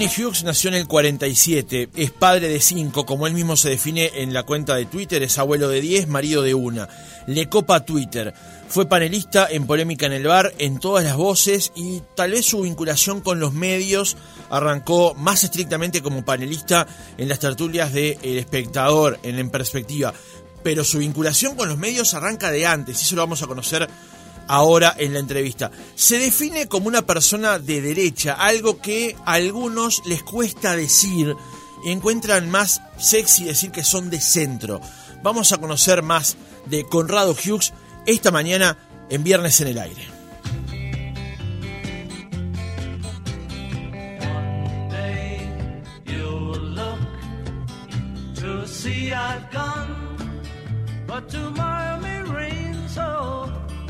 Connie Hughes nació en el 47, es padre de cinco, como él mismo se define en la cuenta de Twitter, es abuelo de 10, marido de una. Le copa Twitter. Fue panelista en Polémica en el Bar, en todas las voces y tal vez su vinculación con los medios arrancó más estrictamente como panelista en las tertulias de El Espectador, en En Perspectiva. Pero su vinculación con los medios arranca de antes, y eso lo vamos a conocer ahora en la entrevista. Se define como una persona de derecha, algo que a algunos les cuesta decir y encuentran más sexy decir que son de centro. Vamos a conocer más de Conrado Hughes esta mañana en Viernes en el Aire.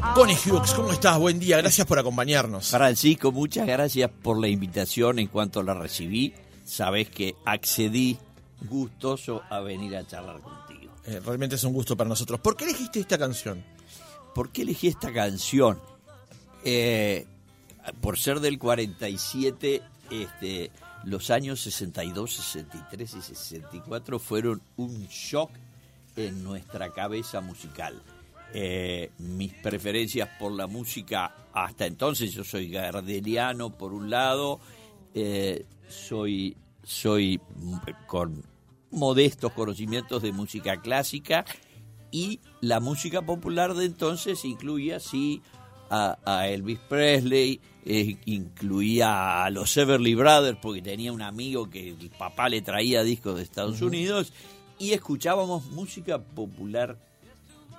Connie Hughes, ¿cómo estás? Buen día, gracias por acompañarnos. Francisco, muchas gracias por la invitación. En cuanto la recibí, sabes que accedí gustoso a venir a charlar contigo. Eh, realmente es un gusto para nosotros. ¿Por qué elegiste esta canción? ¿Por qué elegí esta canción? Eh, por ser del 47, este, los años 62, 63 y 64 fueron un shock en nuestra cabeza musical. Eh, mis preferencias por la música hasta entonces, yo soy gardeliano por un lado, eh, soy, soy con modestos conocimientos de música clásica y la música popular de entonces incluía así a, Elvis Presley, eh, incluía a los Everly Brothers porque tenía un amigo que el papá le traía discos de Estados Unidos y escuchábamos música popular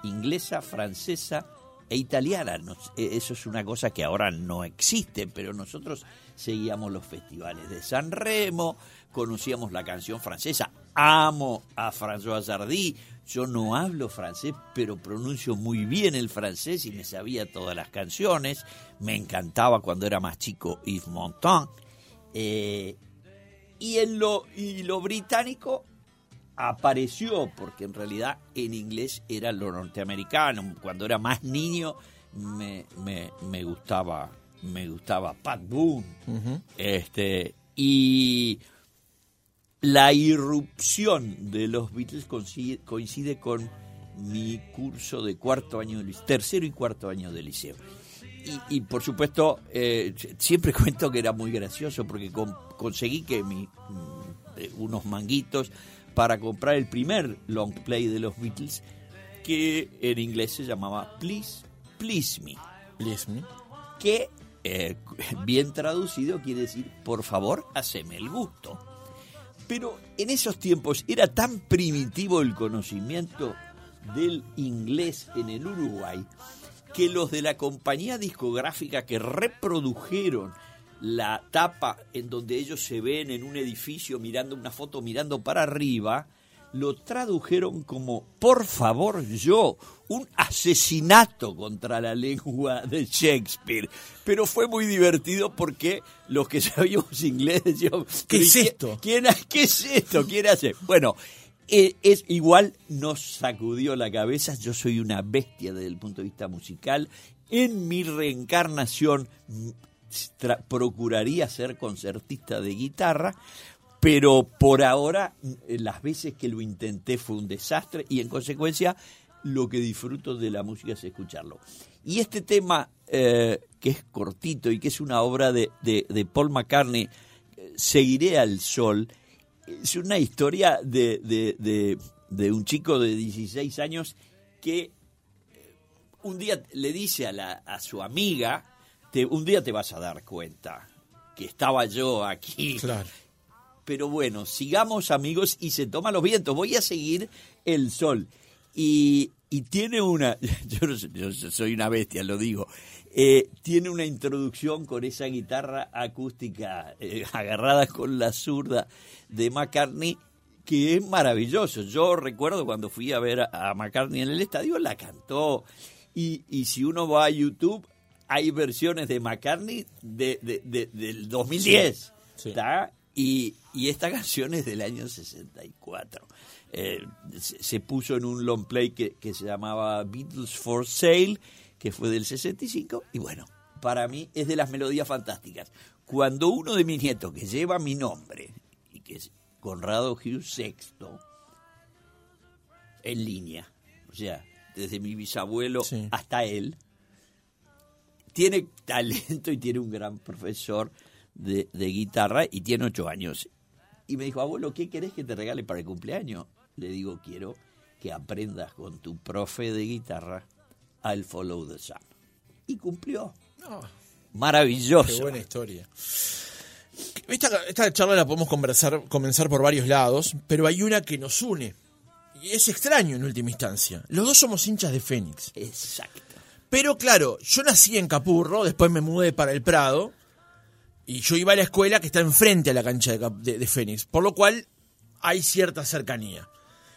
inglesa, francesa e italiana. E, eso es una cosa que ahora no existe, pero nosotros seguíamos los festivales de San Remo, conocíamos la canción francesa. Amo a François Sardy. Yo no hablo francés, pero pronuncio muy bien el francés y me sabía todas las canciones. Me encantaba cuando era más chico Yves Montand. Eh, y en lo, y lo británico apareció, porque en realidad en inglés era lo norteamericano. Cuando era más niño me, me, gustaba me gustaba Pat Boone. este, y la irrupción de los Beatles coincide, con mi curso de cuarto año tercero y cuarto año de liceo. Y, por supuesto, eh, siempre cuento que era muy gracioso porque conseguí que mi, mm, unos manguitos para comprar el primer long play de los Beatles, que en inglés se llamaba Please, Please Me. Please Me. Que, eh, bien traducido, quiere decir, por favor, haceme el gusto. Pero en esos tiempos era tan primitivo el conocimiento del inglés en el Uruguay que los de la compañía discográfica que reprodujeron la tapa en donde ellos se ven en un edificio mirando una foto mirando para arriba, lo tradujeron como por favor yo, un asesinato contra la lengua de Shakespeare. Pero fue muy divertido porque los que sabíamos inglés decíamos, ¿qué es esto? ¿Quién, ¿Qué es esto? ¿Quién hace? Bueno, eh, es igual nos sacudió la cabeza, yo soy una bestia desde el punto de vista musical. En mi reencarnación procuraría ser concertista de guitarra, pero por ahora eh, las veces que lo intenté fue un desastre y en consecuencia lo que disfruto de la música es escucharlo. Y este tema, eh, que es cortito y que es una obra de, de, Paul McCartney, eh, Seguiré al Sol, es una historia de, de, de, un chico de 16 años que un día le dice a, la, a su amiga, un día te vas a dar cuenta que estaba yo aquí. Claro. Pero bueno, sigamos amigos y se toma los vientos. Voy a seguir el sol. Y, tiene una, yo, soy una bestia, lo digo, eh, tiene una introducción con esa guitarra acústica eh, agarrada con la zurda de McCartney que es maravilloso. Yo recuerdo cuando fui a ver a, McCartney en el estadio, la cantó. Y, y si uno va a YouTube, hay versiones de McCartney de, del 2010. Y, esta canción es del año 64. Eh, se, puso en un long play que, se llamaba Beatles for Sale, que fue del 65. Y bueno, para mí es de las melodías fantásticas. cuando uno de mis nietos, que lleva mi nombre, y que es Conrado Hughes VI, en línea, o sea, desde mi bisabuelo hasta él, tiene talento y tiene un gran profesor de, guitarra y tiene ocho años. Y me dijo, abuelo, ¿qué querés que te regale para el cumpleaños? Le digo, quiero que aprendas con tu profe de guitarra al Follow the Sun. Y cumplió. Maravilloso. Qué buena historia. Esta, charla la podemos conversar, comenzar por varios lados, pero hay una que nos une. Y es extraño en última instancia. Los dos somos hinchas de Fénix. Exacto. Pero claro, yo nací en Capurro, después me mudé para el Prado, y yo iba a la escuela que está enfrente a la cancha de, Fénix, por lo cual hay cierta cercanía.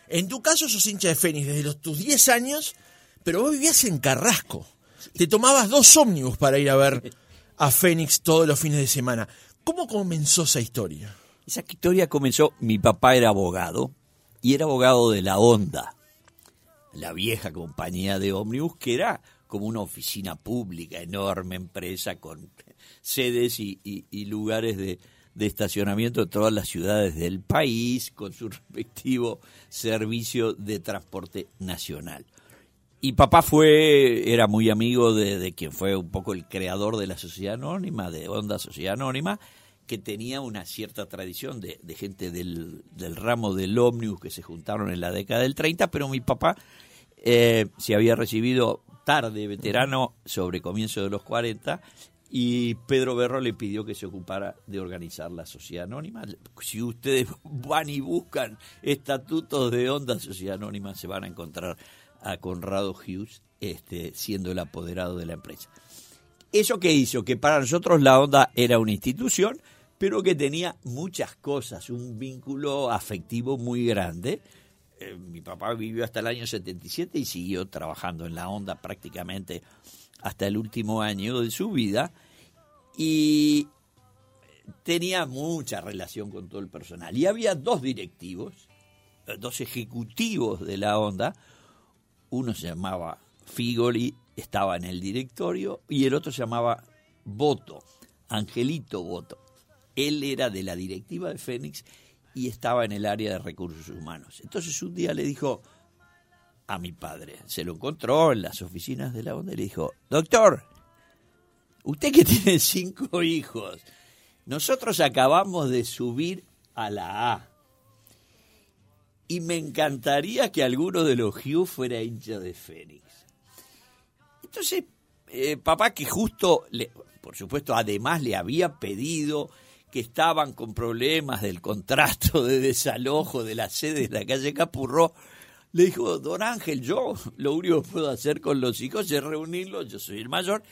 En tu caso sos hincha de Fénix desde los, tus 10 años, pero vos vivías en Carrasco. Te tomabas dos ómnibus para ir a ver a Fénix todos los fines de semana. ¿Cómo comenzó esa historia? Esa historia comenzó, mi papá era abogado y era abogado de la Honda, la vieja compañía de ómnibus que era como una oficina pública, enorme empresa con sedes y, lugares de, de estacionamiento de todas las ciudades del país con su respectivo servicio de transporte nacional. Y papá fue, era muy amigo de, quien fue un poco el creador de la Sociedad Anónima, de Onda Sociedad Anónima, que tenía una cierta tradición de, gente del, ramo del ómnibus que se juntaron en la década del 30, pero mi papá eh, se había recibido tarde, veterano, sobre comienzo de los 40, y Pedro Berro le pidió que se ocupara de organizar la sociedad anónima. Si ustedes van y buscan estatutos de Onda Sociedad Anónima, se van a encontrar a Conrado Hughes este, siendo el apoderado de la empresa. ¿Eso que hizo? Que para nosotros la onda era una institución, pero que tenía muchas cosas, un vínculo afectivo muy grande. Eh, mi papá vivió hasta el año 77 y siguió trabajando en la onda prácticamente hasta el último año de su vida y tenía mucha relación con todo el personal. Y había dos directivos, eh, dos ejecutivos de la onda, uno se llamaba Figoli, estaba en el directorio, y el otro se llamaba Boto, Angelito Boto. Él era de la directiva de Fénix y estaba en el área de recursos humanos. Entonces un día le dijo a mi padre, se lo encontró en las oficinas de la onda y le dijo, doctor, usted que tiene cinco hijos, nosotros acabamos de subir a la A y me encantaría que alguno de los Hughes fuera hincha de Fénix. Entonces, eh, papá que justo, le, por supuesto, además le había pedido que estaban con problemas del contrato de desalojo de la sede de la calle Capurro, le dijo, don Ángel, yo lo único que puedo hacer con los hijos es reunirlos, yo soy el mayor,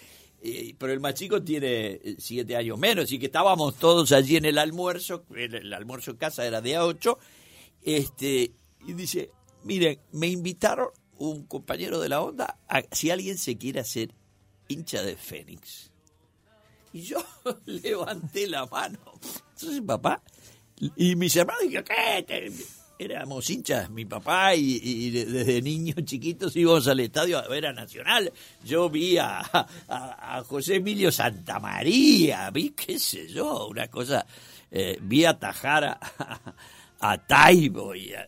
eh, pero el más chico tiene eh, siete años menos, y que estábamos todos allí en el almuerzo, el, almuerzo en casa era de a ocho, este, y dice, miren, me invitaron un compañero de la onda a, si alguien se quiere hacer hincha de Fénix. Y yo levanté la mano. Entonces papá y mis hermanos dijeron, ¿qué? Éramos hinchas, mi papá y, desde niños chiquitos íbamos al estadio a ver a Nacional. Yo vi a, a, José Emilio Santamaría, vi qué sé yo, una cosa, eh, vi a Tajara a Taibo y a,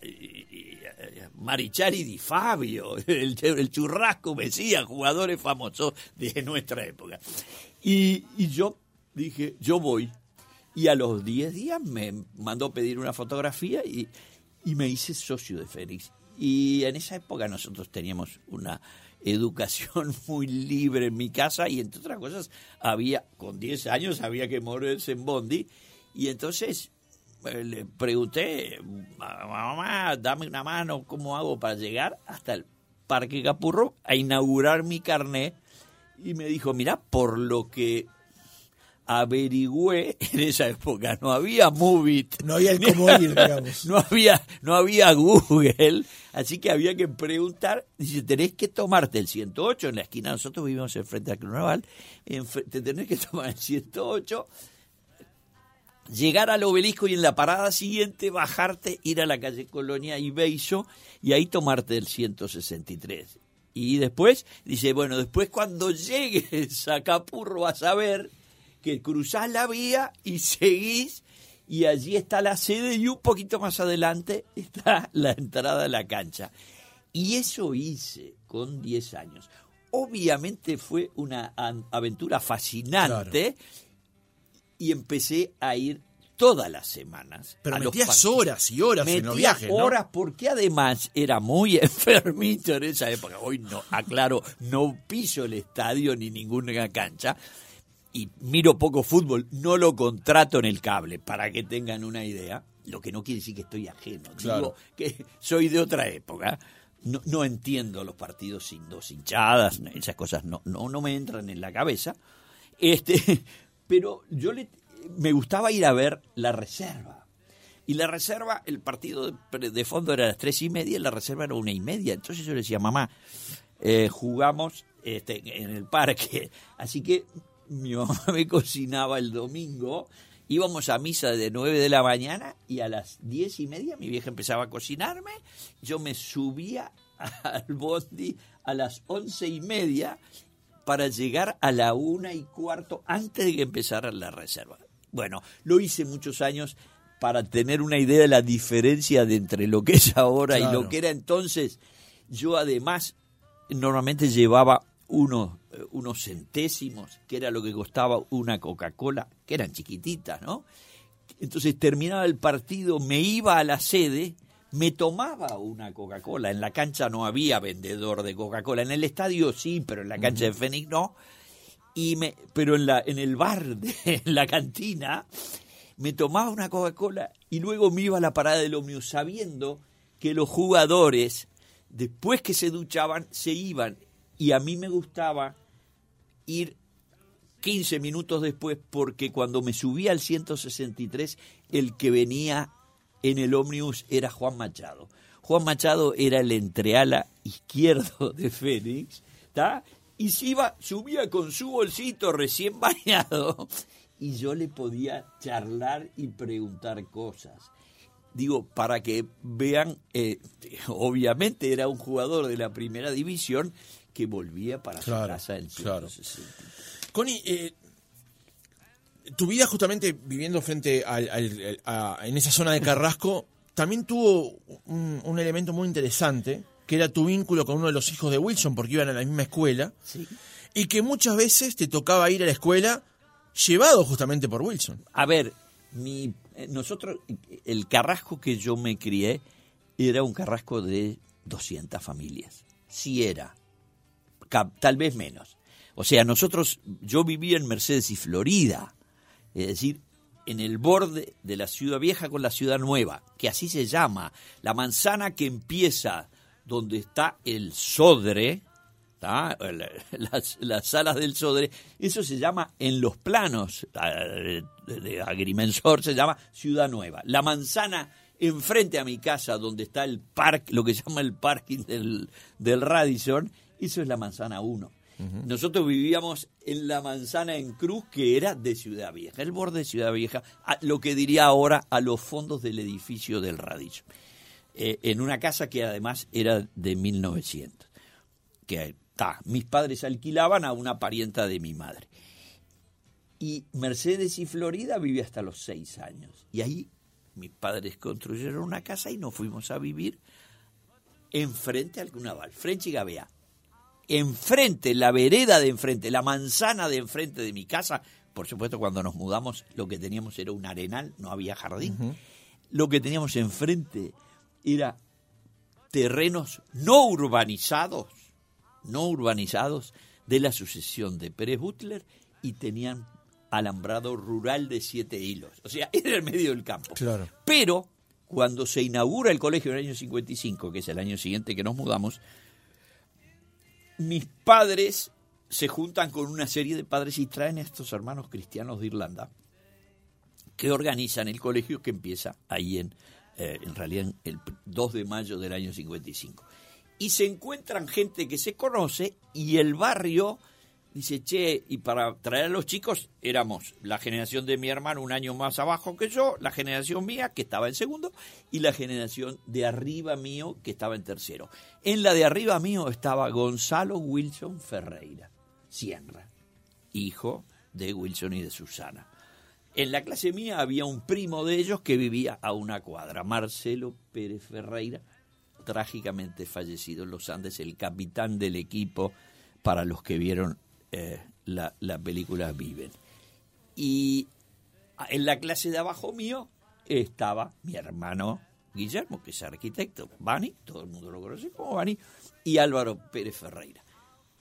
Marichari Di Fabio, el, churrasco Mesías, jugadores famosos de nuestra época. Y, yo dije, yo voy. Y a los 10 días me mandó pedir una fotografía y, y me hice socio de Félix. Y en esa época nosotros teníamos una educación muy libre en mi casa y entre otras cosas había, con 10 años había que morirse en Bondi y entonces eh, le pregunté, mamá, dame una mano, ¿cómo hago para llegar hasta el Parque Capurro a inaugurar mi carnet? Y me dijo, mira, por lo que averigüé en esa época, no había Movit. No había el cómo ir, digamos. No había, no había Google, así que había que preguntar. Dice, tenés que tomarte el 108 en la esquina, nosotros vivimos enfrente del Club Naval, te tenés que tomar el 108 llegar al obelisco y en la parada siguiente bajarte, ir a la calle Colonia y Beiso y ahí tomarte el 163. Y después, dice, bueno, después cuando llegues a Capurro vas a ver que cruzás la vía y seguís y allí está la sede y un poquito más adelante está la entrada a la cancha. Y eso hice con 10 años. Obviamente fue una aventura fascinante y empecé a ir todas las semanas. Pero metías horas y horas en los viajes, ¿no? horas porque además era muy enfermito en esa época. Hoy no, aclaro, no piso el estadio ni ninguna cancha y miro poco fútbol, no lo contrato en el cable, para que tengan una idea. Lo que no quiere decir que estoy ajeno. Digo que soy de otra época. No, no, entiendo los partidos sin dos hinchadas, esas cosas no, no, no me entran en la cabeza. Este, pero yo le, me gustaba ir a ver la reserva. Y la reserva, el partido de, fondo era a las tres y media y la reserva era una y media. Entonces yo le decía, mamá, eh, jugamos este, en el parque. Así que mi mamá me cocinaba el domingo. Íbamos a misa de nueve de la mañana y a las diez y media mi vieja empezaba a cocinarme. Yo me subía al bondi a las once y media para llegar a la una y cuarto antes de que empezara la reserva. Bueno, lo hice muchos años para tener una idea de la diferencia de entre lo que es ahora y lo que era entonces. Yo además normalmente llevaba unos, eh, unos centésimos, que era lo que costaba una Coca-Cola, que eran chiquititas, ¿no? Entonces terminaba el partido, me iba a la sede, me tomaba una Coca-Cola. En la cancha no había vendedor de Coca-Cola, en el estadio sí, pero en la cancha de Fénix no y me, pero en, la, en el bar, de, en la cantina, me tomaba una Coca-Cola y luego me iba a la parada del ómnibus sabiendo que los jugadores, después que se duchaban, se iban. Y a mí me gustaba ir 15 minutos después porque cuando me subía al 163, el que venía en el ómnibus era Juan Machado. Juan Machado era el entreala izquierdo de Fénix, ¿está? Y se iba, subía con su bolsito recién bañado y yo le podía charlar y preguntar cosas. Digo, para que vean, eh, obviamente era un jugador de la primera división que volvía para su casa en claro. Connie, eh, tu vida justamente viviendo frente al, en esa zona de Carrasco también tuvo un elemento muy interesante que era tu vínculo con uno de los hijos de Wilson, porque iban a la misma escuela, y que muchas veces te tocaba ir a la escuela llevado justamente por Wilson. A ver, mi, eh, nosotros, el carrasco que yo me crié era un carrasco de 200 familias. Sí era, tal vez menos. O sea, nosotros, yo vivía en Mercedes y Florida, es decir, en el borde de la ciudad vieja con la ciudad nueva, que así se llama, la manzana que empieza donde está el Sodre, las, las, salas del Sodre, eso se llama en los planos de agrimensor, se llama Ciudad Nueva. La manzana enfrente a mi casa, donde está el parque, lo que se llama el parking del, del Radisson, eso es la manzana 1. Nosotros vivíamos en la manzana en Cruz, que era de Ciudad Vieja, el borde de Ciudad Vieja, lo que diría ahora a los fondos del edificio del Radisson. Eh, en una casa que además era de 1900. Que ta, mis padres alquilaban a una parienta de mi madre. Y Mercedes y Florida vivía hasta los seis años. Y ahí mis padres construyeron una casa y nos fuimos a vivir enfrente al Cunaval, frente y Gabea. Enfrente, la vereda de enfrente, la manzana de enfrente de mi casa. Por supuesto, cuando nos mudamos, lo que teníamos era un arenal, no había jardín. Lo que teníamos enfrente era terrenos no urbanizados, no urbanizados de la sucesión de Pérez Butler y tenían alambrado rural de siete hilos. O sea, era el medio del campo. Claro. Pero cuando se inaugura el colegio en el año 55, que es el año siguiente que nos mudamos, mis padres se juntan con una serie de padres y traen a estos hermanos cristianos de Irlanda que organizan el colegio que empieza ahí en eh, en realidad el 2 de mayo del año 55. Y se encuentran gente que se conoce y el barrio dice, che, y para traer a los chicos éramos la generación de mi hermano un año más abajo que yo, la generación mía que estaba en segundo y la generación de arriba mío que estaba en tercero. En la de arriba mío estaba Gonzalo Wilson Ferreira, Sierra, hijo de Wilson y de Susana. En la clase mía había un primo de ellos que vivía a una cuadra, Marcelo Pérez Ferreira, trágicamente fallecido en los Andes, el capitán del equipo para los que vieron eh, la, la película Viven. Y en la clase de abajo mío estaba mi hermano Guillermo, que es arquitecto, Bani, todo el mundo lo conoce como Bani, y Álvaro Pérez Ferreira.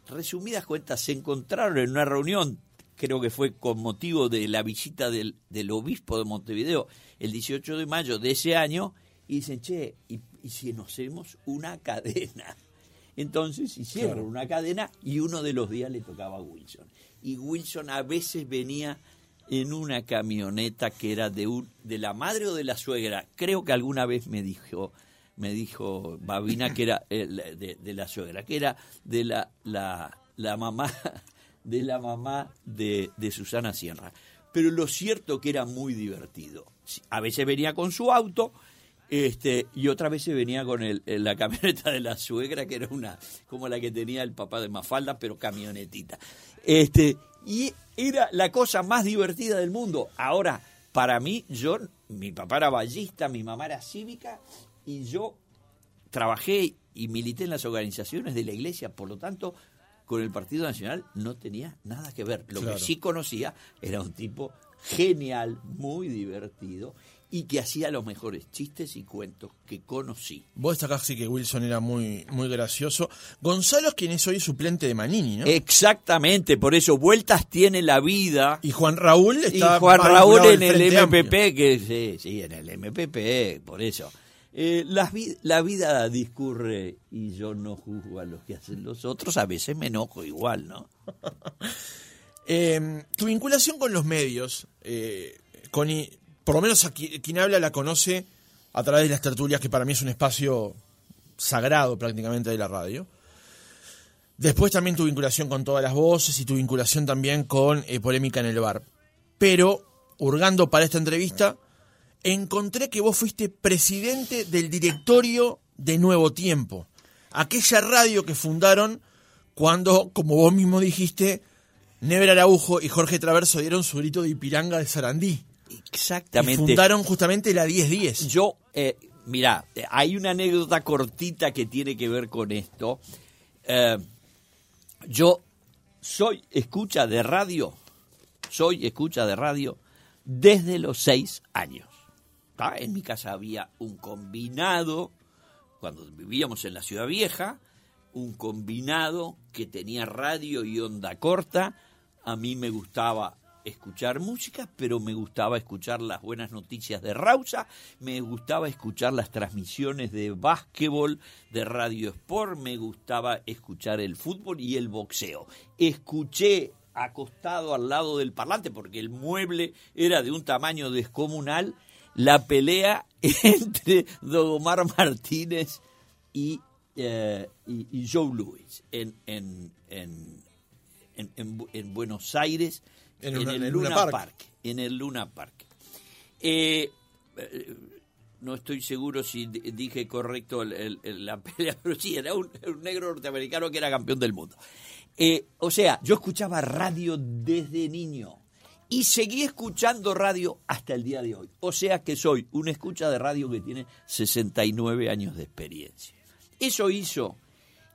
Resumidas cuentas, se encontraron en una reunión, creo que fue con motivo de la visita del, del obispo de Montevideo el 18 de mayo de ese año, y dicen, che, ¿y, si nos hacemos una cadena? Entonces hicieron una cadena y uno de los días le tocaba a Wilson. Y Wilson a veces venía en una camioneta que era de un, de la madre o de la suegra. Creo que alguna vez me dijo me dijo Babina que era eh, de, la suegra, que era de la, la, la mamá de la mamá de, de, Susana Sierra. Pero lo cierto que era muy divertido. A veces venía con su auto este, y otra vez venía con el, la camioneta de la suegra, que era una como la que tenía el papá de Mafalda, pero camionetita. Este, y era la cosa más divertida del mundo. Ahora, para mí, yo, mi papá era ballista, mi mamá era cívica, y yo trabajé y milité en las organizaciones de la iglesia, por lo tanto, con el Partido Nacional no tenía nada que ver. Lo que sí conocía era un tipo genial, muy divertido y que hacía los mejores chistes y cuentos que conocí. Vos destacás sí que Wilson era muy, muy gracioso. Gonzalo es quien es hoy suplente de Manini, ¿no? Exactamente, por eso vueltas tiene la vida. Y Juan Raúl está Y Juan Raúl en el MPP, que sí, sí, en el MPP, por eso. Eh, la, la, vida discurre y yo no juzgo a los que hacen los otros, a veces me enojo igual, ¿no? eh, tu vinculación con los medios, eh, con, por lo menos quien habla la conoce a través de las tertulias, que para mí es un espacio sagrado prácticamente de la radio. Después también tu vinculación con todas las voces y tu vinculación también con eh, Polémica en el Bar. Pero, hurgando para esta entrevista, encontré que vos fuiste presidente del directorio de Nuevo Tiempo. Aquella radio que fundaron cuando, como vos mismo dijiste, Never Araujo y Jorge Traverso dieron su grito de Ipiranga de Sarandí. Exactamente. fundaron justamente la 1010. Yo, eh, mira, hay una anécdota cortita que tiene que ver con esto. Eh, yo soy escucha de radio, soy escucha de radio desde los seis años. En mi casa había un combinado, cuando vivíamos en la ciudad vieja, un combinado que tenía radio y onda corta. A mí me gustaba escuchar música, pero me gustaba escuchar las buenas noticias de Rausa, me gustaba escuchar las transmisiones de básquetbol de Radio Sport, me gustaba escuchar el fútbol y el boxeo. Escuché acostado al lado del parlante, porque el mueble era de un tamaño descomunal, la pelea entre Dogomar Martínez y, eh, y, Joe Louis en, en, en, en Buenos Aires en, el Luna, Park. En el Luna Park. Eh, eh, no estoy seguro si dije correcto la pelea, pero sí, era un, negro norteamericano que era campeón del mundo. Eh, o sea, yo escuchaba radio desde niño y seguí escuchando radio hasta el día de hoy. O sea que soy una escucha de radio que tiene 69 años de experiencia. Eso hizo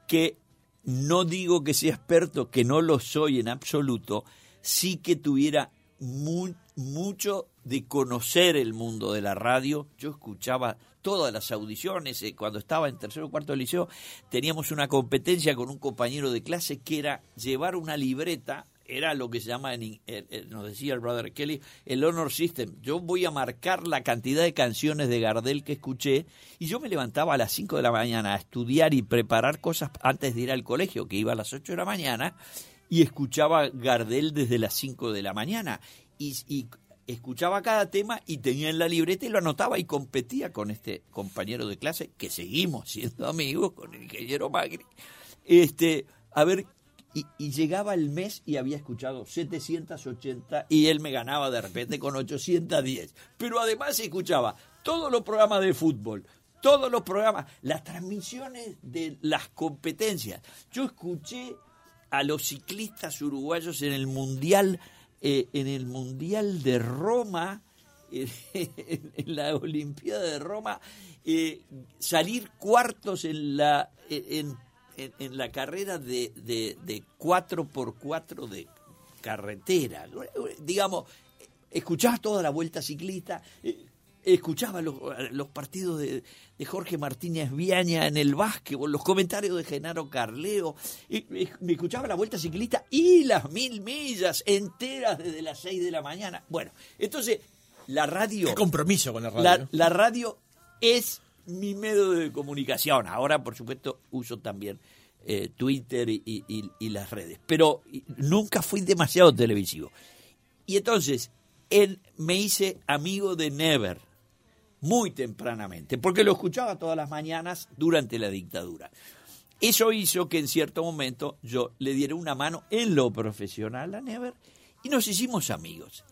que no digo que sea experto, que no lo soy en absoluto, sí que tuviera mucho de conocer el mundo de la radio. Yo escuchaba todas las audiciones. Eh, cuando estaba en tercero o cuarto de liceo, teníamos una competencia con un compañero de clase que era llevar una libreta. Era lo que se llama, en, eh, eh, nos decía el brother Kelly, el honor system. Yo voy a marcar la cantidad de canciones de Gardel que escuché y yo me levantaba a las 5 de la mañana a estudiar y preparar cosas antes de ir al colegio, que iba a las 8 de la mañana, y escuchaba Gardel desde las 5 de la mañana y, escuchaba cada tema y tenía en la libreta y lo anotaba y competía con este compañero de clase que seguimos siendo amigos con el ingeniero Magri. Este, a ver, y, llegaba el mes y había escuchado 780 y él me ganaba de repente con 810. Pero además escuchaba todos los programas de fútbol, todos los programas, las transmisiones de las competencias. Yo escuché a los ciclistas uruguayos en el Mundial eh, en el Mundial de Roma, en, la Olimpiada de Roma, eh, salir cuartos en la, en, la carrera de, de, de 4x4 de carretera. Digamos, escuchaba toda la vuelta ciclista, eh, escuchaba los, los partidos de, Jorge Martínez Viaña en el básquetbol, los comentarios de Genaro Carleo, y, me escuchaba la vuelta ciclista y las mil millas enteras desde las seis de la mañana. Bueno, entonces la radio... ¿Qué compromiso con la radio? La, radio es mi medio de comunicación. Ahora, por supuesto, uso también eh, Twitter y, y, las redes, pero nunca fui demasiado televisivo. Y entonces, él me hice amigo de Never muy tempranamente, porque lo escuchaba todas las mañanas durante la dictadura. Eso hizo que en cierto momento yo le diera una mano en lo profesional a Never y nos hicimos amigos.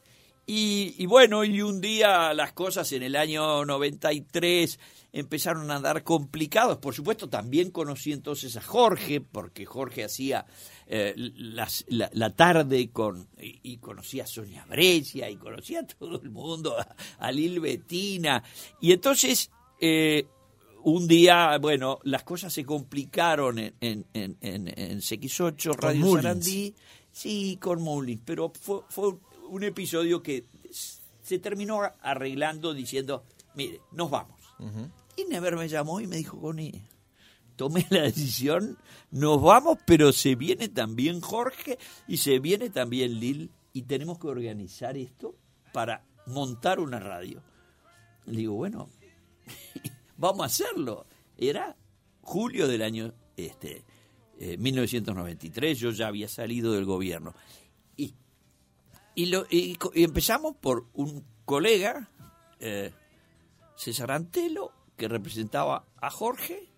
Y, bueno, y un día las cosas en el año 93 empezaron a andar complicados. Por supuesto, también conocí entonces a Jorge, porque Jorge hacía eh, la, tarde con, y, conocía a Sonia Brescia, y conocía a todo el mundo, a, Lil Betina. Y entonces, eh, un día, bueno, las cosas se complicaron en, en, en, en CX8, Radio Sarandí. Sí, con Mullins, pero fue, fue un episodio que se terminó arreglando diciendo, mire, nos vamos. Y Never me llamó y me dijo, Connie, tomé la decisión, nos vamos, pero se viene también Jorge y se viene también Lil y tenemos que organizar esto para montar una radio. Le digo, bueno, vamos a hacerlo. Era julio del año este, 1993, eh, yo ya había salido del gobierno. Y y, lo, y, empezamos por un colega, eh, César Antelo, que representaba a Jorge,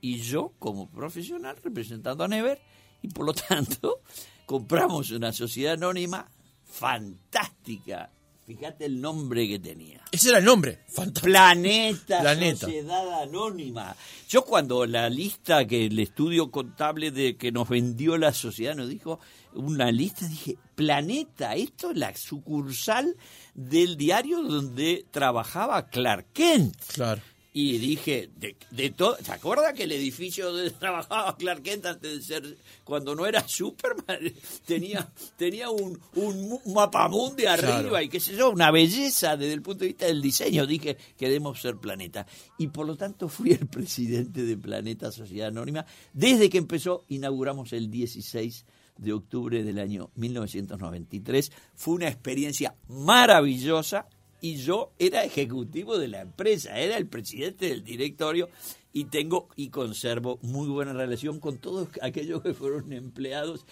y yo como profesional representando a Never, y por lo tanto compramos una sociedad anónima fantástica. Fíjate el nombre que tenía. Ese era el nombre. Planeta, Planeta, Sociedad Anónima. Yo cuando la lista que el estudio contable de que nos vendió la sociedad nos dijo, una lista, dije, Planeta, esto es la sucursal del diario donde trabajaba Clark Kent. Claro. Y dije, de, de todo, ¿se acuerda que el edificio donde trabajaba Clark Kent antes de ser, cuando no era Superman, tenía, tenía un, un mapamundi arriba y qué sé yo, una belleza desde el punto de vista del diseño? Dije, queremos ser Planeta. Y por lo tanto fui el presidente de Planeta Sociedad Anónima. Desde que empezó, inauguramos el 16 de octubre del año 1993. Fue una experiencia maravillosa y yo era ejecutivo de la empresa, era el presidente del directorio y tengo y conservo muy buena relación con todos aquellos que fueron empleados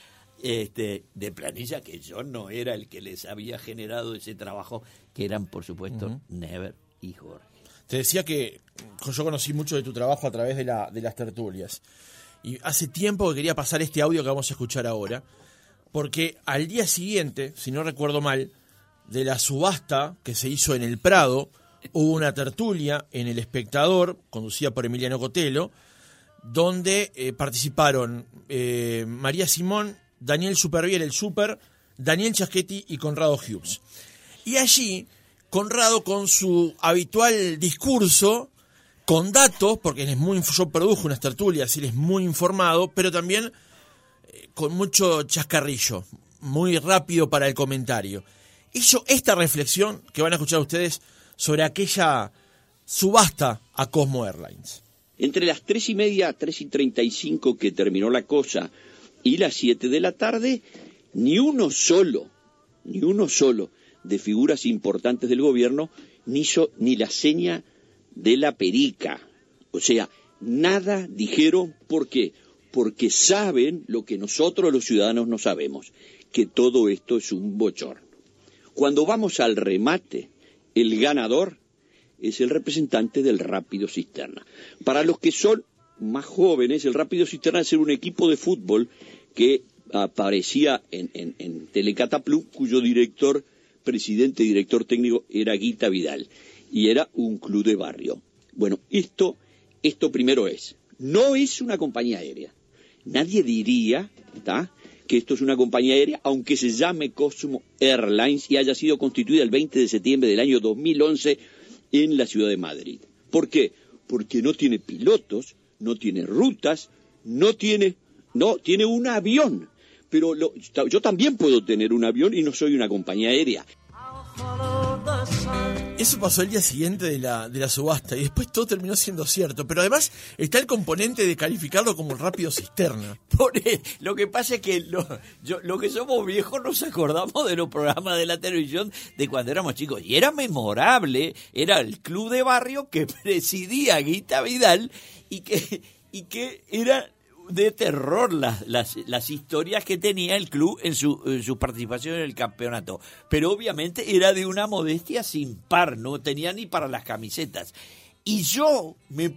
este, de planilla, que yo no era el que les había generado ese trabajo, que eran por supuesto Never y Jorge. Te decía que yo conocí mucho de tu trabajo a través de, la, de las tertulias. Y hace tiempo que quería pasar este audio que vamos a escuchar ahora, porque al día siguiente, si no recuerdo mal, de la subasta que se hizo en el Prado, hubo una tertulia en El Espectador, conducida por Emiliano Cotelo, donde eh, participaron eh, María Simón, Daniel Supervier, el Super, Daniel Chaschetti y Conrado Hughes. Y allí, Conrado con su habitual discurso, con datos, porque él es muy, yo produjo unas tertulias él es muy informado, pero también eh, con mucho chascarrillo, muy rápido para el comentario. Hizo esta reflexión que van a escuchar ustedes sobre aquella subasta a Cosmo Airlines. Entre las tres y media, tres y treinta y cinco que terminó la cosa y las siete de la tarde, ni uno solo, ni uno solo de figuras importantes del gobierno ni hizo ni la seña de la perica. O sea, nada dijeron, ¿por qué? Porque saben lo que nosotros los ciudadanos no sabemos, que todo esto es un bochorno. Cuando vamos al remate, el ganador es el representante del Rápido Cisterna. Para los que son más jóvenes, el Rápido Cisterna es un equipo de fútbol que aparecía en, en, en cuyo director, presidente y director técnico era Guita Vidal y era un club de barrio. Bueno, esto, esto primero es, no es una compañía aérea. Nadie diría que esto es una compañía aérea, aunque se llame Cosmo Airlines y haya sido constituida el 20 de septiembre del año 2011 en la ciudad de Madrid. ¿Por qué? Porque no tiene pilotos, no tiene rutas, no tiene, no, tiene un avión. Pero yo también puedo tener un avión y no soy una compañía aérea. Eso pasó el día siguiente de la, de la subasta y después todo terminó siendo cierto. Pero además está el componente de calificarlo como rápido cisterna. lo que pasa es que lo, yo, lo que somos viejos nos acordamos de los programas de la televisión de cuando éramos chicos. Y era memorable, era el club de barrio que presidía Guita Vidal y que, y que era de terror las, las, historias que tenía el club en su, participación en el campeonato. Pero obviamente era de una modestia sin par, no tenía ni para las camisetas. Y yo, me,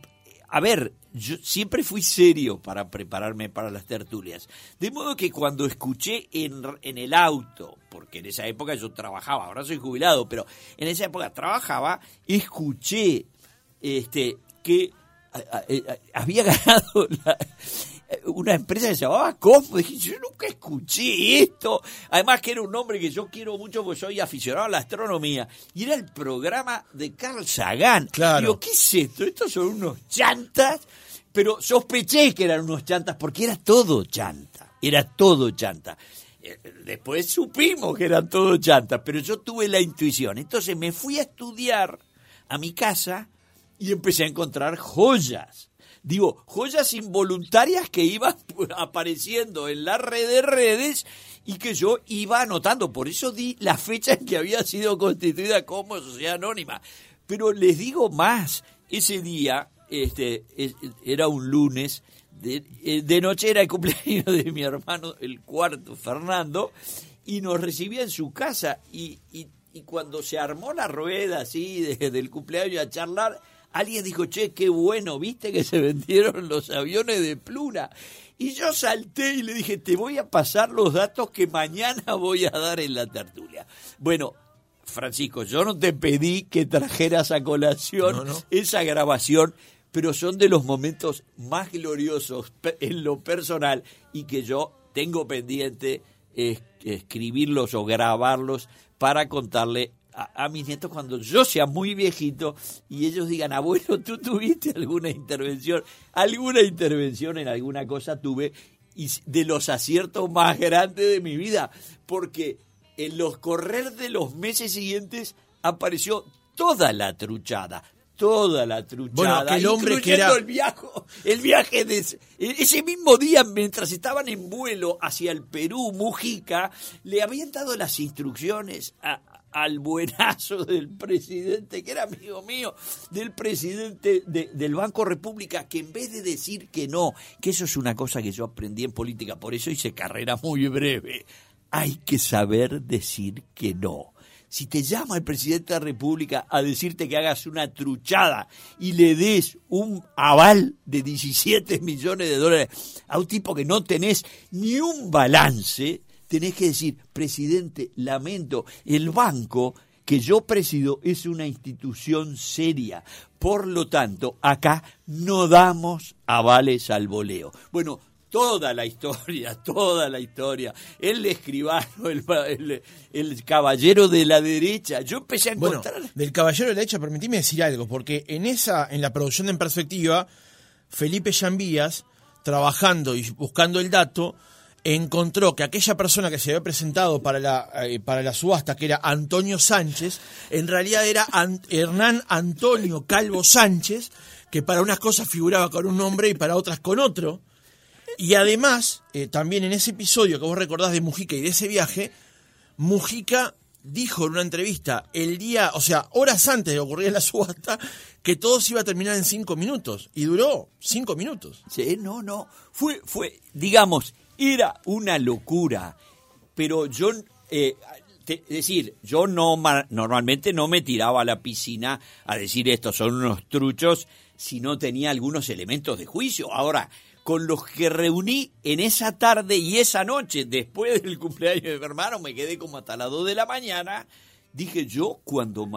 a ver, yo siempre fui serio para prepararme para las tertulias. De modo que cuando escuché en, en el auto, porque en esa época yo trabajaba, ahora soy jubilado, pero en esa época trabajaba, escuché este, que había ganado la, una empresa que se llamaba Cosmo. Dije, yo nunca escuché esto. Además que era un nombre que yo quiero mucho porque soy aficionado a la astronomía. Y era el programa de Carl Sagan. Claro. Digo, ¿qué es esto? Estos son unos chantas. Pero sospeché que eran unos chantas porque era todo chanta. Era todo chanta. Eh, después supimos que eran todo chantas, pero yo tuve la intuición. Entonces me fui a estudiar a mi casa y empecé a encontrar joyas digo, joyas involuntarias que iban apareciendo en la red de redes y que yo iba anotando. Por eso di la fecha en que había sido constituida como sociedad anónima. Pero les digo más, ese día, este, era un lunes, de, eh, de, noche era el cumpleaños de mi hermano, el cuarto, Fernando, y nos recibía en su casa. Y, y, y cuando se armó la rueda así del cumpleaños a charlar, alguien dijo, che, qué bueno, viste que se vendieron los aviones de Pluna. Y yo salté y le dije, te voy a pasar los datos que mañana voy a dar en la tertulia. Bueno, Francisco, yo no te pedí que trajeras a colación esa grabación, pero son de los momentos más gloriosos en lo personal y que yo tengo pendiente escribirlos o grabarlos para contarle a, mis nietos cuando yo sea muy viejito y ellos digan, abuelo, tú tuviste alguna intervención, alguna intervención en alguna cosa tuve y de los aciertos más grandes de mi vida, porque en los correr de los meses siguientes apareció toda la truchada, toda la truchada, el hombre que era... el viaje, el viaje de ese mismo día mientras estaban en vuelo hacia el Perú, Mujica, le habían dado las instrucciones a, al buenazo del presidente, que era amigo mío, del presidente del Banco República, que en vez de decir que no, que eso es una cosa que yo aprendí en política, por eso hice carrera muy breve, hay que saber decir que no. Si te llama el presidente de la República a decirte que hagas una truchada y le des un aval de 17 millones de dólares a un tipo que no tenés ni un balance, tenés que decir, presidente, lamento, el banco que yo presido es una institución seria. Por lo tanto, acá no damos avales al voleo. Bueno, toda la historia, toda la historia. El escribano, el, el, caballero de la derecha. Yo empecé a encontrar. del caballero de la derecha, permitime decir algo, porque en esa, en la producción de En Perspectiva, Felipe Llambías, trabajando y buscando el dato, encontró que aquella persona que se había presentado para la, eh, para la subasta, que era Antonio Sánchez, en realidad era Hernán Antonio Calvo Sánchez, que para unas cosas figuraba con un nombre y para otras con otro. Y además, eh, también en ese episodio que vos recordás de Mujica y de ese viaje, Mujica dijo en una entrevista el día, o sea, horas antes de ocurrir la subasta, que todo se iba a terminar en cinco minutos. Y duró cinco minutos. Sí, no, no. Fue, fue, digamos, era una locura, pero yo, eh, es decir, yo no normalmente no me tiraba a la piscina a decir estos son unos truchos si no tenía algunos elementos de juicio. Ahora, con los que reuní en esa tarde y esa noche, después del cumpleaños de mi hermano, me quedé como hasta las 2 de la mañana, dije yo, cuando,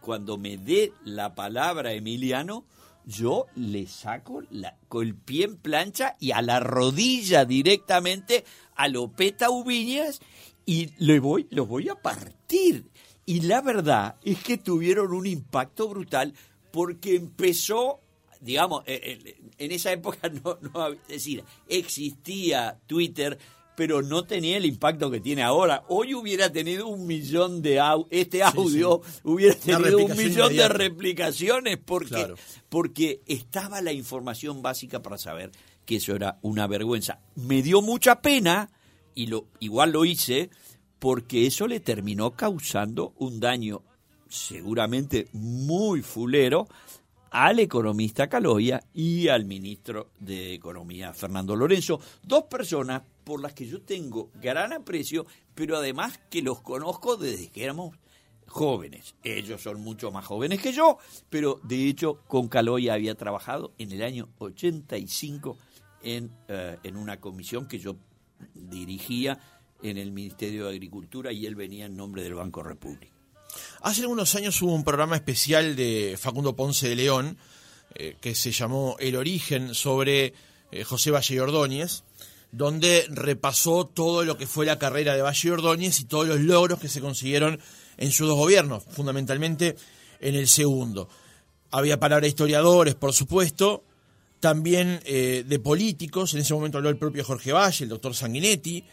cuando me dé la palabra Emiliano, yo le saco con el pie en plancha y a la rodilla directamente a Lopeta Ubiñas y le voy, a partir. Y la verdad es que tuvieron un impacto brutal porque empezó, digamos, eh, eh, en esa época no, decir, existía Twitter, pero no tenía el impacto que tiene ahora. Hoy hubiera tenido un millón de este audio hubiera tenido un millón de replicaciones porque porque estaba la información básica para saber que eso era una vergüenza. Me dio mucha pena y lo igual lo hice porque eso le terminó causando un daño seguramente muy fulero al economista Caloya y al ministro de Economía Fernando Lorenzo, dos personas por las que yo tengo gran aprecio, pero además que los conozco desde que éramos jóvenes. Ellos son mucho más jóvenes que yo, pero de hecho con Caloya había trabajado en el año 85 en, eh, en una comisión que yo dirigía en el Ministerio de Agricultura y él venía en nombre del Banco República. Hace algunos años hubo un programa especial de Facundo Ponce de León eh, que se llamó El origen sobre eh, José Valle Ordóñez donde repasó todo lo que fue la carrera de Valle Ordóñez y todos los logros que se consiguieron en sus dos gobiernos, fundamentalmente en el segundo. Había palabras historiadores, por supuesto, también eh, de políticos, en ese momento habló el propio Jorge Valle, el doctor Sanguinetti.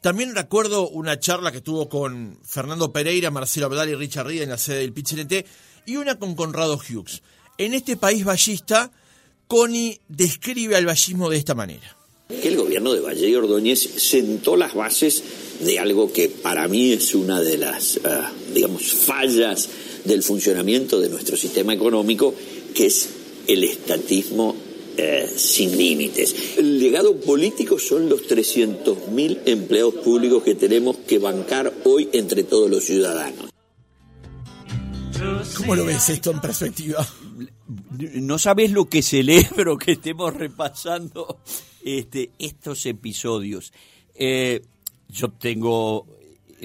También recuerdo una charla que tuvo con Fernando Pereira, Marcelo Abdal y Richard Rida en la sede del PIT y una con Conrado Hughes. En este país vallista, Connie describe al vallismo de esta manera el gobierno de Valle y Ordóñez sentó las bases de algo que para mí es una de las, ah, digamos, fallas del funcionamiento de nuestro sistema económico, que es el estatismo eh, sin límites. El legado político son los 300.000 empleados públicos que tenemos que bancar hoy entre todos los ciudadanos. ¿Cómo lo ves esto en perspectiva? No sabes lo que celebro que estemos repasando este, estos episodios. Eh, yo tengo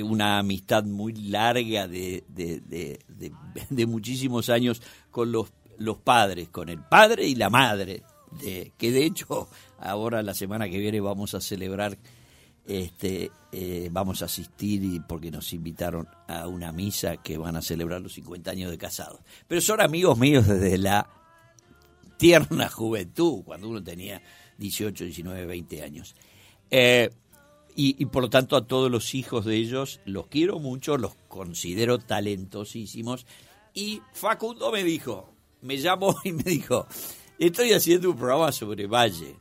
una amistad muy larga de, de, muchísimos años con los, los padres, con el padre y la madre, de, que de hecho ahora la semana que viene vamos a celebrar, este, eh, vamos a asistir y porque nos invitaron a una misa que van a celebrar los 50 años de casados. Pero son amigos míos desde la tierna juventud, cuando uno tenía 18, 19, 20 años. Eh, y, por lo tanto a todos los hijos de ellos los quiero mucho, los considero talentosísimos. Y Facundo me dijo, me llamó y me dijo, estoy haciendo un programa sobre Valle.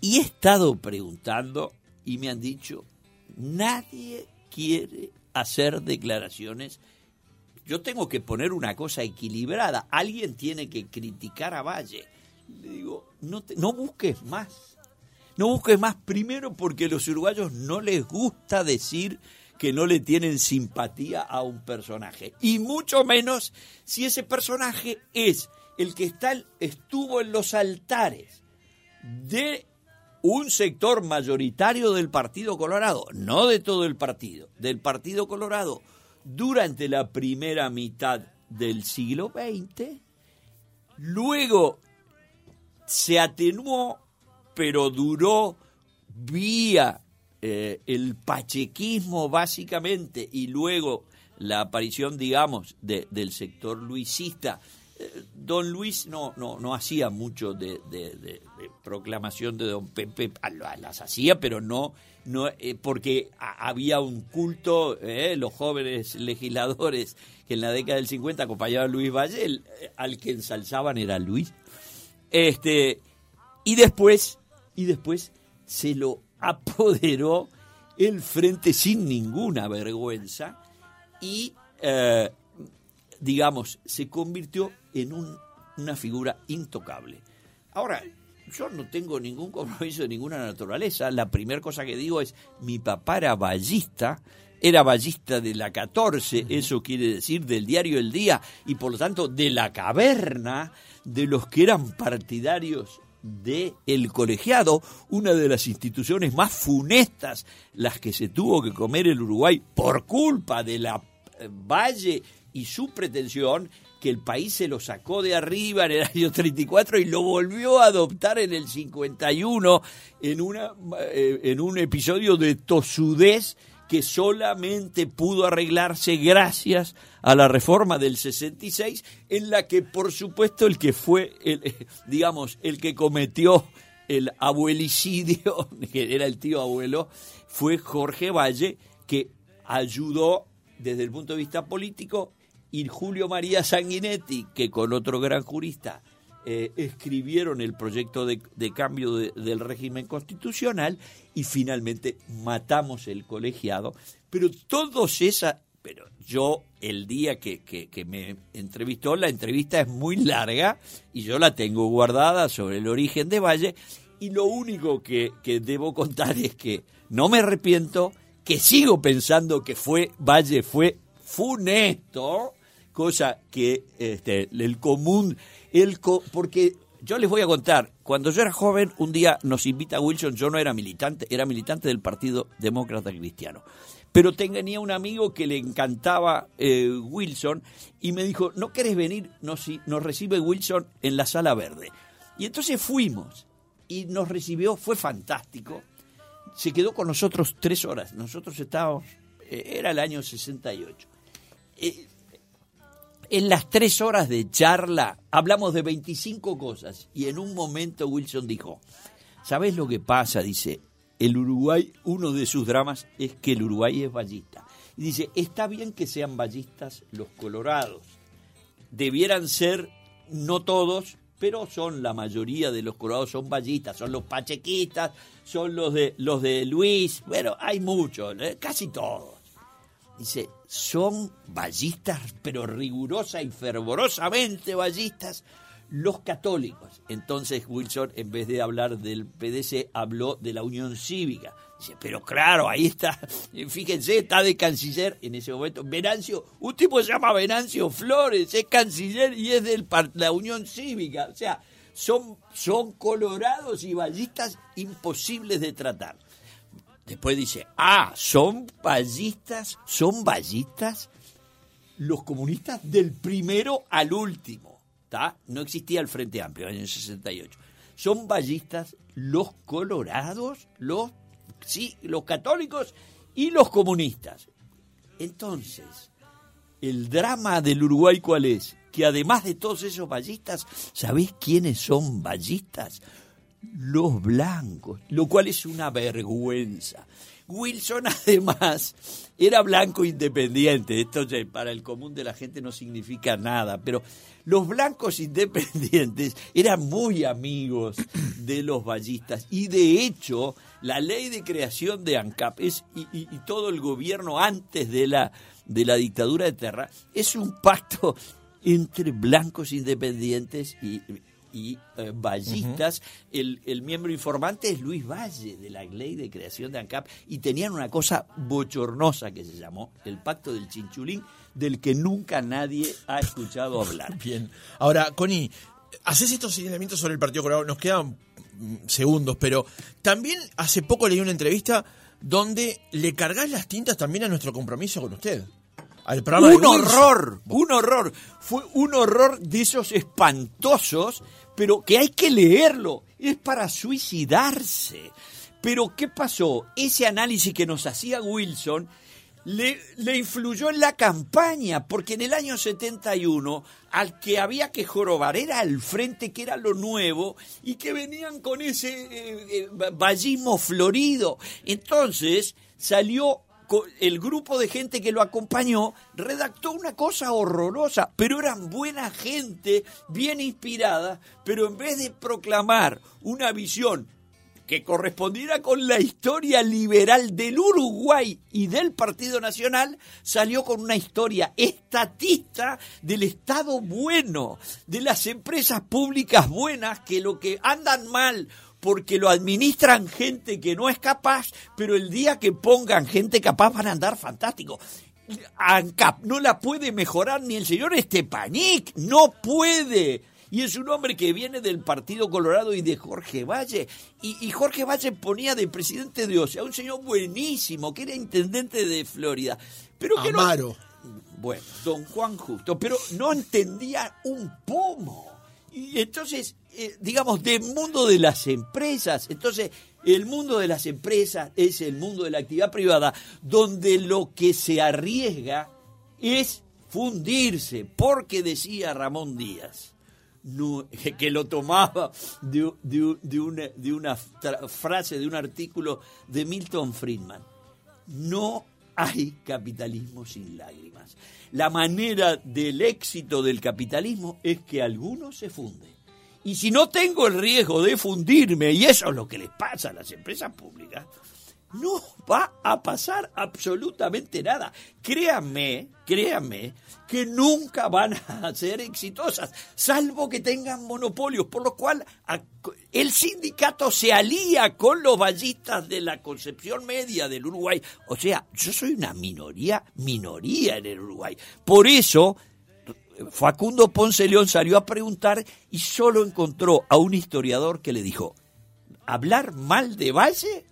Y he estado preguntando y me han dicho, nadie quiere hacer declaraciones. Yo tengo que poner una cosa equilibrada. Alguien tiene que criticar a Valle. Le digo, no, no busques más. No busques más primero porque los uruguayos no les gusta decir que no le tienen simpatía a un personaje. Y mucho menos si ese personaje es el que está, estuvo en los altares de un sector mayoritario del Partido Colorado, no de todo el partido, del Partido Colorado, durante la primera mitad del siglo XX, luego se atenuó, pero duró vía eh, el pachequismo básicamente y luego la aparición, digamos, del sector luisista. Eh, don Luis no, no, no hacía mucho de, proclamación de don Pepe, las hacía, pero no, no eh, porque había un culto, los jóvenes legisladores que en la década del 50 acompañaban a Luis Valle, al que ensalzaban era Luis. Este, y después, y después se lo apoderó el frente sin ninguna vergüenza y, eh, digamos, se convirtió en una figura intocable. Ahora, yo no tengo ningún compromiso de ninguna naturaleza. La primera cosa que digo es, mi papá era ballista, era ballista de la 14, eso quiere decir del diario El Día, y por lo tanto de la caverna de los que eran partidarios de el colegiado, una de las instituciones más funestas, las que se tuvo que comer el Uruguay por culpa de la eh, Valle y su pretensión, que el país se lo sacó de arriba en el año 34 y lo volvió a adoptar en el 51 en, una, eh, en un episodio de tosudez que solamente pudo arreglarse gracias a la reforma del 66, en la que por supuesto el que fue, el, digamos, el que cometió el abuelicidio, que era el tío abuelo, fue Jorge Valle, que ayudó desde el punto de vista político, y Julio María Sanguinetti, que con otro gran jurista eh, escribieron el proyecto de, cambio del régimen constitucional y finalmente matamos el colegiado. Pero todos esas, pero yo el día que, que, me entrevistó, la entrevista es muy larga y yo la tengo guardada sobre el origen de Valle y lo único que, que debo contar es que no me arrepiento, que sigo pensando que fue Valle fue funesto, cosa que este, el común, porque yo les voy a contar, cuando yo era joven, un día nos invita Wilson, yo no era militante, era militante del Partido Demócrata Cristiano, pero tenía un amigo que le encantaba eh, Wilson y me dijo, ¿no querés venir? Nos, nos recibe Wilson en la sala verde. Y entonces fuimos y nos recibió, fue fantástico. Se quedó con nosotros tres horas. Nosotros estábamos, eh, era el año 68. Eh, en las tres horas de charla hablamos de 25 cosas y en un momento Wilson dijo, ¿sabes lo que pasa? Dice, el Uruguay, uno de sus dramas es que el Uruguay es ballista. Y dice, está bien que sean ballistas los colorados. Debieran ser, no todos, pero son la mayoría de los colorados son ballistas, son los pachequistas, son los de los de Luis, bueno, hay muchos, ¿eh? casi todos. Dice, son ballistas, pero rigurosa y fervorosamente ballistas, los católicos. Entonces Wilson, en vez de hablar del PDC, habló de la Unión Cívica. Dice, pero claro, ahí está, fíjense, está de canciller en ese momento. Venancio, un tipo se llama Venancio Flores, es canciller y es de la Unión Cívica. O sea, son, son colorados y ballistas imposibles de tratar. Después dice, ah, son ballistas, son ballistas los comunistas del primero al último. ¿tá? No existía el Frente Amplio en el año 68. Son ballistas los colorados, los, sí, los católicos y los comunistas. Entonces, el drama del Uruguay, ¿cuál es? Que además de todos esos ballistas, ¿sabés quiénes son ballistas? Los blancos, lo cual es una vergüenza. Wilson además era blanco independiente, esto para el común de la gente no significa nada, pero los blancos independientes eran muy amigos de los ballistas y de hecho la ley de creación de ANCAP es, y, todo el gobierno antes de la, de la dictadura de Terra es un pacto entre blancos independientes y y eh, ballistas. el, el, miembro informante es Luis Valle de la ley de creación de ANCAP y tenían una cosa bochornosa que se llamó el Pacto del Chinchulín, del que nunca nadie ha escuchado hablar. Bien. Ahora, Connie, haces estos señalamientos sobre el Partido Colorado, nos quedan mm, segundos, pero también hace poco leí una entrevista donde le cargas las tintas también a nuestro compromiso con usted un horror, un horror. Fue un horror de esos espantosos, pero que hay que leerlo. Es para suicidarse. Pero ¿qué pasó? Ese análisis que nos hacía Wilson le, le, influyó en la campaña, porque en el año 71 al que había que jorobar era el frente, que era lo nuevo, y que venían con ese eh, eh florido. Entonces salió el grupo de gente que lo acompañó redactó una cosa horrorosa, pero eran buena gente, bien inspirada, pero en vez de proclamar una visión que correspondiera con la historia liberal del Uruguay y del Partido Nacional, salió con una historia estatista del Estado bueno, de las empresas públicas buenas que lo que andan mal porque lo administran gente que no es capaz, pero el día que pongan gente capaz van a andar fantástico. ANCAP no la puede mejorar ni el señor Estepanic, no puede. Y es un hombre que viene del Partido Colorado y de Jorge Valle. Y, Jorge Valle ponía de presidente de OSEA un señor buenísimo, que era intendente de Florida. Pero que Amaro. Bueno, don Juan Justo, pero no entendía un pomo. Y entonces, eh, digamos, del mundo de las empresas, entonces el mundo de las empresas es el mundo de la actividad privada, donde lo que se arriesga es fundirse, porque decía Ramón Díaz, que lo tomaba de, una, de una frase, de un artículo de Milton Friedman, no hay capitalismo sin lágrimas. La manera del éxito del capitalismo es que algunos se funden. Y si no tengo el riesgo de fundirme, y eso es lo que les pasa a las empresas públicas, no va a pasar absolutamente nada. Créanme, créanme, que nunca van a ser exitosas, salvo que tengan monopolios, por lo cual el sindicato se alía con los ballistas de la concepción media del Uruguay. O sea, yo soy una minoría, minoría en el Uruguay. Por eso Facundo Ponce León salió a preguntar y solo encontró a un historiador que le dijo, ¿hablar mal de Valle?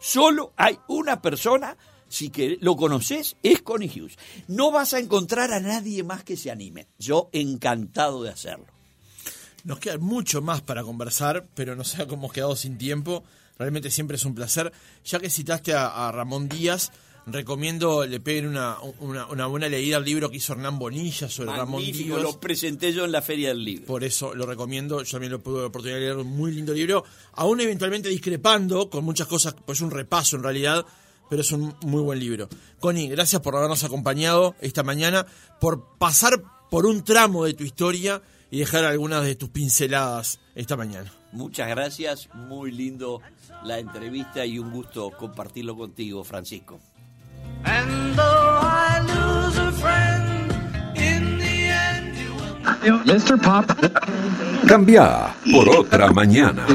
Solo hay una persona, si que lo conoces, es Connie Hughes. No vas a encontrar a nadie más que se anime. Yo encantado de hacerlo. Nos queda mucho más para conversar, pero no sé cómo hemos quedado sin tiempo. Realmente siempre es un placer. Ya que citaste a Ramón Díaz, recomiendo le peguen una, una, buena leída al libro que hizo Hernán Bonilla sobre Ramón Díaz. lo presenté yo en la Feria del Libro. Por eso lo recomiendo, yo también lo pude la oportunidad de leer, un muy lindo libro, aún eventualmente discrepando con muchas cosas, pues es un repaso en realidad, pero es un muy buen libro. Connie, gracias por habernos acompañado esta mañana, por pasar por un tramo de tu historia y dejar algunas de tus pinceladas esta mañana. Muchas gracias, muy lindo la entrevista y un gusto compartirlo contigo, Francisco. Cambia por otra mañana.